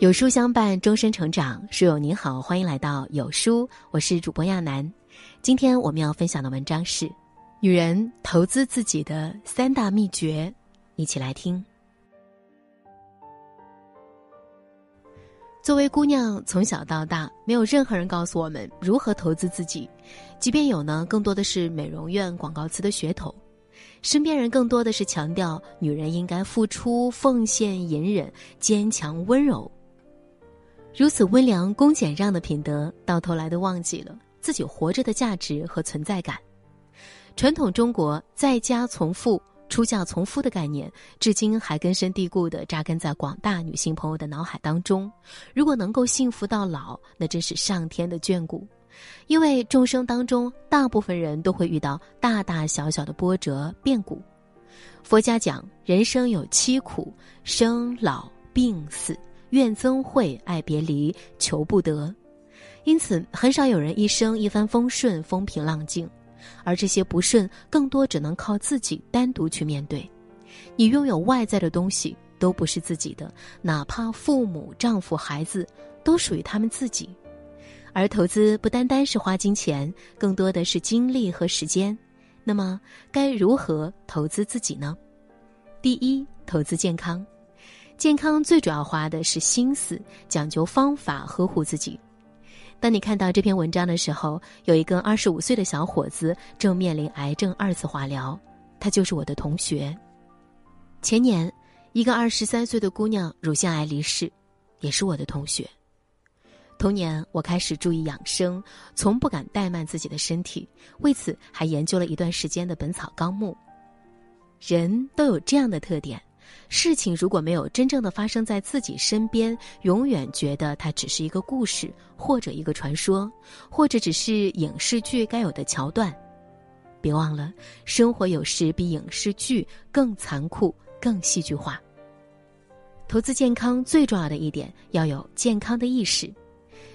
有书相伴，终身成长。书友您好，欢迎来到有书，我是主播亚楠。今天我们要分享的文章是《女人投资自己的三大秘诀》，一起来听。作为姑娘，从小到大，没有任何人告诉我们如何投资自己，即便有呢，更多的是美容院广告词的噱头。身边人更多的是强调女人应该付出、奉献、隐忍、坚强、温柔。如此温良恭俭让的品德，到头来都忘记了自己活着的价值和存在感。传统中国在家从父、出嫁从夫的概念，至今还根深蒂固地扎根在广大女性朋友的脑海当中。如果能够幸福到老，那真是上天的眷顾。因为众生当中，大部分人都会遇到大大小小的波折变故。佛家讲，人生有七苦：生、老、病、死。怨憎会，爱别离，求不得，因此很少有人一生一帆风顺、风平浪静，而这些不顺更多只能靠自己单独去面对。你拥有外在的东西都不是自己的，哪怕父母、丈夫、孩子，都属于他们自己。而投资不单单是花金钱，更多的是精力和时间。那么，该如何投资自己呢？第一，投资健康。健康最主要花的是心思，讲究方法呵护自己。当你看到这篇文章的时候，有一个二十五岁的小伙子正面临癌症二次化疗，他就是我的同学。前年，一个二十三岁的姑娘乳腺癌离世，也是我的同学。同年，我开始注意养生，从不敢怠慢自己的身体，为此还研究了一段时间的《本草纲目》。人都有这样的特点。事情如果没有真正的发生在自己身边，永远觉得它只是一个故事，或者一个传说，或者只是影视剧该有的桥段。别忘了，生活有时比影视剧更残酷、更戏剧化。投资健康最重要的一点，要有健康的意识。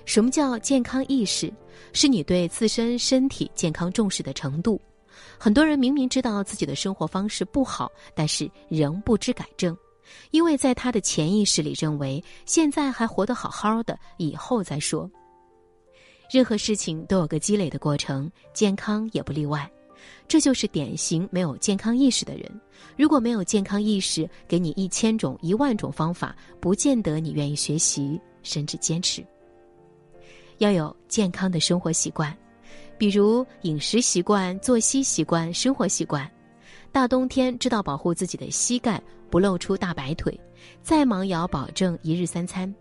什么叫健康意识？是你对自身身体健康重视的程度。很多人明明知道自己的生活方式不好，但是仍不知改正，因为在他的潜意识里认为现在还活得好好的，以后再说。任何事情都有个积累的过程，健康也不例外。这就是典型没有健康意识的人。如果没有健康意识，给你一千种、一万种方法，不见得你愿意学习，甚至坚持。要有健康的生活习惯。比如饮食习惯、作息习惯、生活习惯，大冬天知道保护自己的膝盖，不露出大白腿，再忙也要保证一日三餐，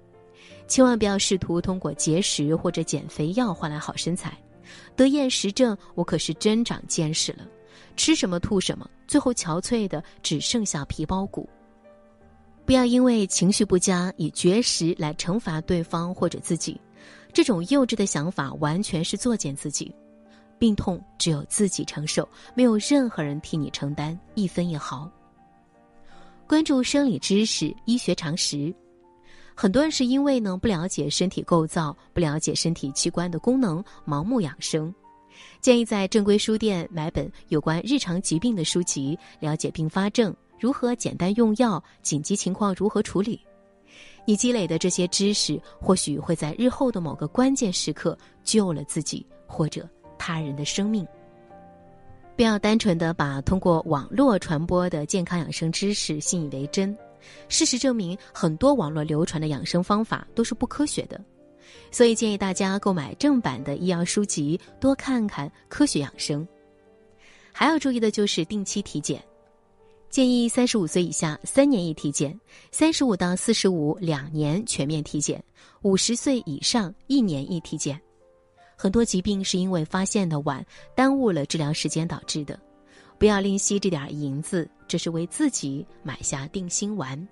千万不要试图通过节食或者减肥药换来好身材。得厌食症，我可是真长见识了，吃什么吐什么，最后憔悴的只剩下皮包骨。不要因为情绪不佳以绝食来惩罚对方或者自己，这种幼稚的想法完全是作践自己。病痛只有自己承受，没有任何人替你承担一分一毫。关注生理知识、医学常识，很多人是因为呢不了解身体构造，不了解身体器官的功能，盲目养生。建议在正规书店买本有关日常疾病的书籍，了解并发症如何简单用药，紧急情况如何处理。你积累的这些知识，或许会在日后的某个关键时刻救了自己，或者。他人的生命，不要单纯的把通过网络传播的健康养生知识信以为真。事实证明，很多网络流传的养生方法都是不科学的，所以建议大家购买正版的医药书籍，多看看科学养生。还要注意的就是定期体检，建议三十五岁以下三年一体检，三十五到四十五两年全面体检，五十岁以上一年一体检。很多疾病是因为发现的晚，耽误了治疗时间导致的。不要吝惜这点银子，这是为自己买下定心丸。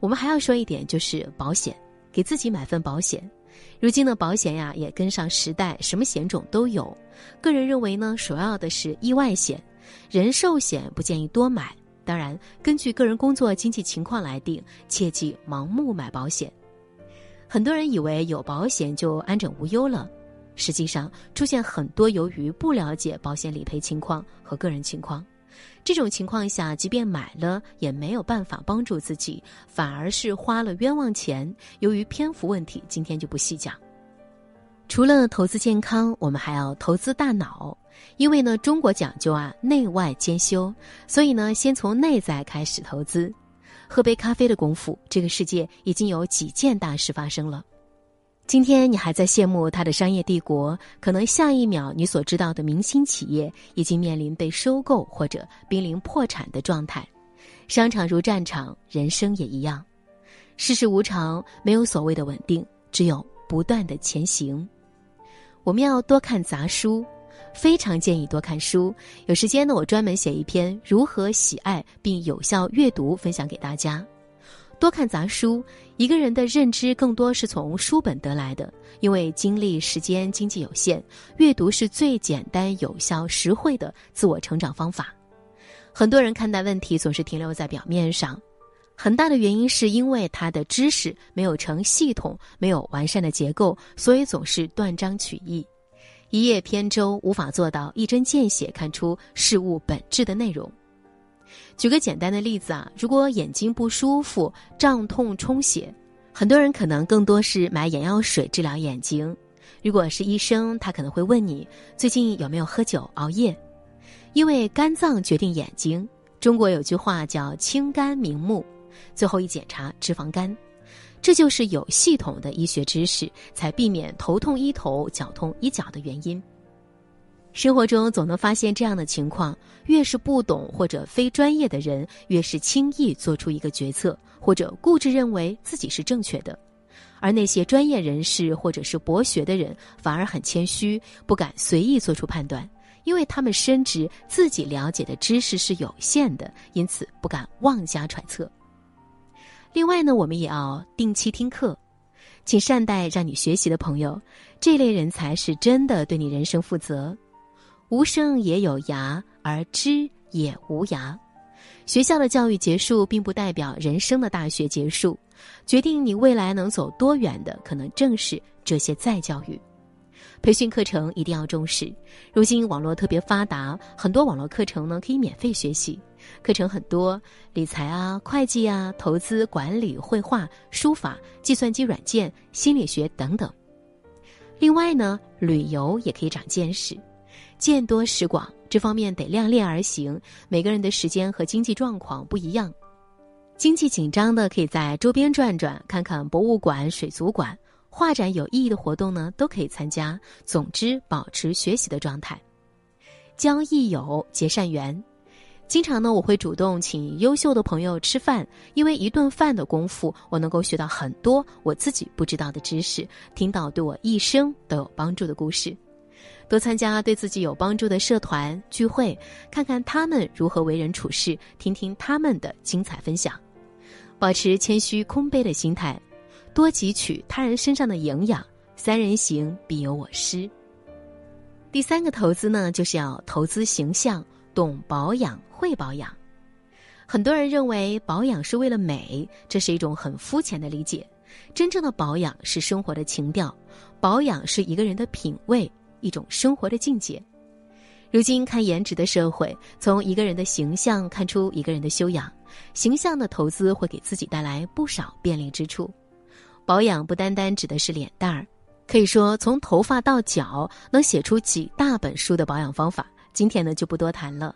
我们还要说一点，就是保险，给自己买份保险。如今的保险呀，也跟上时代，什么险种都有。个人认为呢，首要的是意外险，人寿险不建议多买。当然，根据个人工作经济情况来定，切忌盲目买保险。很多人以为有保险就安枕无忧了，实际上出现很多由于不了解保险理赔情况和个人情况，这种情况下，即便买了，也没有办法帮助自己，反而是花了冤枉钱。由于篇幅问题，今天就不细讲。除了投资健康，我们还要投资大脑，因为呢，中国讲究啊内外兼修，所以呢，先从内在开始投资。喝杯咖啡的功夫，这个世界已经有几件大事发生了。今天你还在羡慕它的商业帝国，可能下一秒你所知道的明星企业已经面临被收购或者濒临破产的状态。商场如战场，人生也一样。世事无常，没有所谓的稳定，只有不断的前行。我们要多看杂书。非常建议多看书，有时间呢，我专门写一篇如何喜爱并有效阅读，分享给大家。多看杂书，一个人的认知更多是从书本得来的，因为精力、时间、经济有限，阅读是最简单、有效、实惠的自我成长方法。很多人看待问题总是停留在表面上，很大的原因是因为他的知识没有成系统，没有完善的结构，所以总是断章取义。一叶扁舟，无法做到一针见血看出事物本质的内容。举个简单的例子啊，如果眼睛不舒服、胀痛、充血，很多人可能更多是买眼药水治疗眼睛。如果是医生，他可能会问你最近有没有喝酒、熬夜，因为肝脏决定眼睛。中国有句话叫“清肝明目”，最后一检查脂肪肝。这就是有系统的医学知识，才避免头痛医头、脚痛医脚的原因。生活中总能发现这样的情况：越是不懂或者非专业的人，越是轻易做出一个决策，或者固执认为自己是正确的；而那些专业人士或者是博学的人，反而很谦虚，不敢随意做出判断，因为他们深知自己了解的知识是有限的，因此不敢妄加揣测。另外呢，我们也要定期听课，请善待让你学习的朋友，这类人才是真的对你人生负责。无声也有涯，而知也无涯。学校的教育结束，并不代表人生的大学结束。决定你未来能走多远的，可能正是这些再教育。培训课程一定要重视。如今网络特别发达，很多网络课程呢可以免费学习。课程很多，理财啊、会计啊、投资管理、绘画、书法、计算机软件、心理学等等。另外呢，旅游也可以长见识，见多识广。这方面得量力而行，每个人的时间和经济状况不一样。经济紧张的可以在周边转转，看看博物馆、水族馆。画展有意义的活动呢，都可以参加。总之，保持学习的状态，交益友，结善缘。经常呢，我会主动请优秀的朋友吃饭，因为一顿饭的功夫，我能够学到很多我自己不知道的知识，听到对我一生都有帮助的故事。多参加对自己有帮助的社团聚会，看看他们如何为人处事，听听他们的精彩分享。保持谦虚空杯的心态。多汲取他人身上的营养，三人行必有我师。第三个投资呢，就是要投资形象，懂保养，会保养。很多人认为保养是为了美，这是一种很肤浅的理解。真正的保养是生活的情调，保养是一个人的品味，一种生活的境界。如今看颜值的社会，从一个人的形象看出一个人的修养。形象的投资会给自己带来不少便利之处。保养不单单指的是脸蛋儿，可以说从头发到脚能写出几大本书的保养方法。今天呢就不多谈了。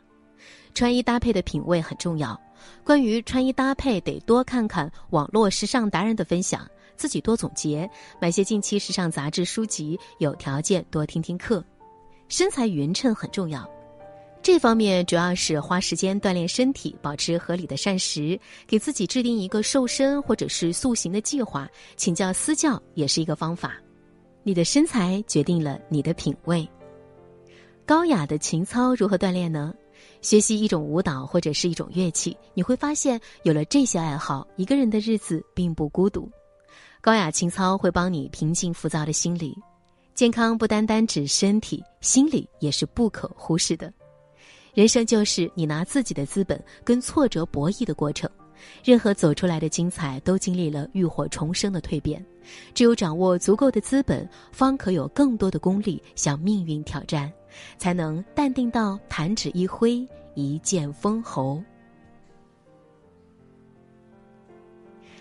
穿衣搭配的品味很重要，关于穿衣搭配得多看看网络时尚达人的分享，自己多总结，买些近期时尚杂志书籍，有条件多听听课。身材匀称很重要。这方面主要是花时间锻炼身体，保持合理的膳食，给自己制定一个瘦身或者是塑形的计划。请教私教也是一个方法。你的身材决定了你的品味。高雅的情操如何锻炼呢？学习一种舞蹈或者是一种乐器，你会发现有了这些爱好，一个人的日子并不孤独。高雅情操会帮你平静浮躁的心理。健康不单单指身体，心理也是不可忽视的。人生就是你拿自己的资本跟挫折博弈的过程，任何走出来的精彩都经历了浴火重生的蜕变。只有掌握足够的资本，方可有更多的功力向命运挑战，才能淡定到弹指一挥，一剑封喉。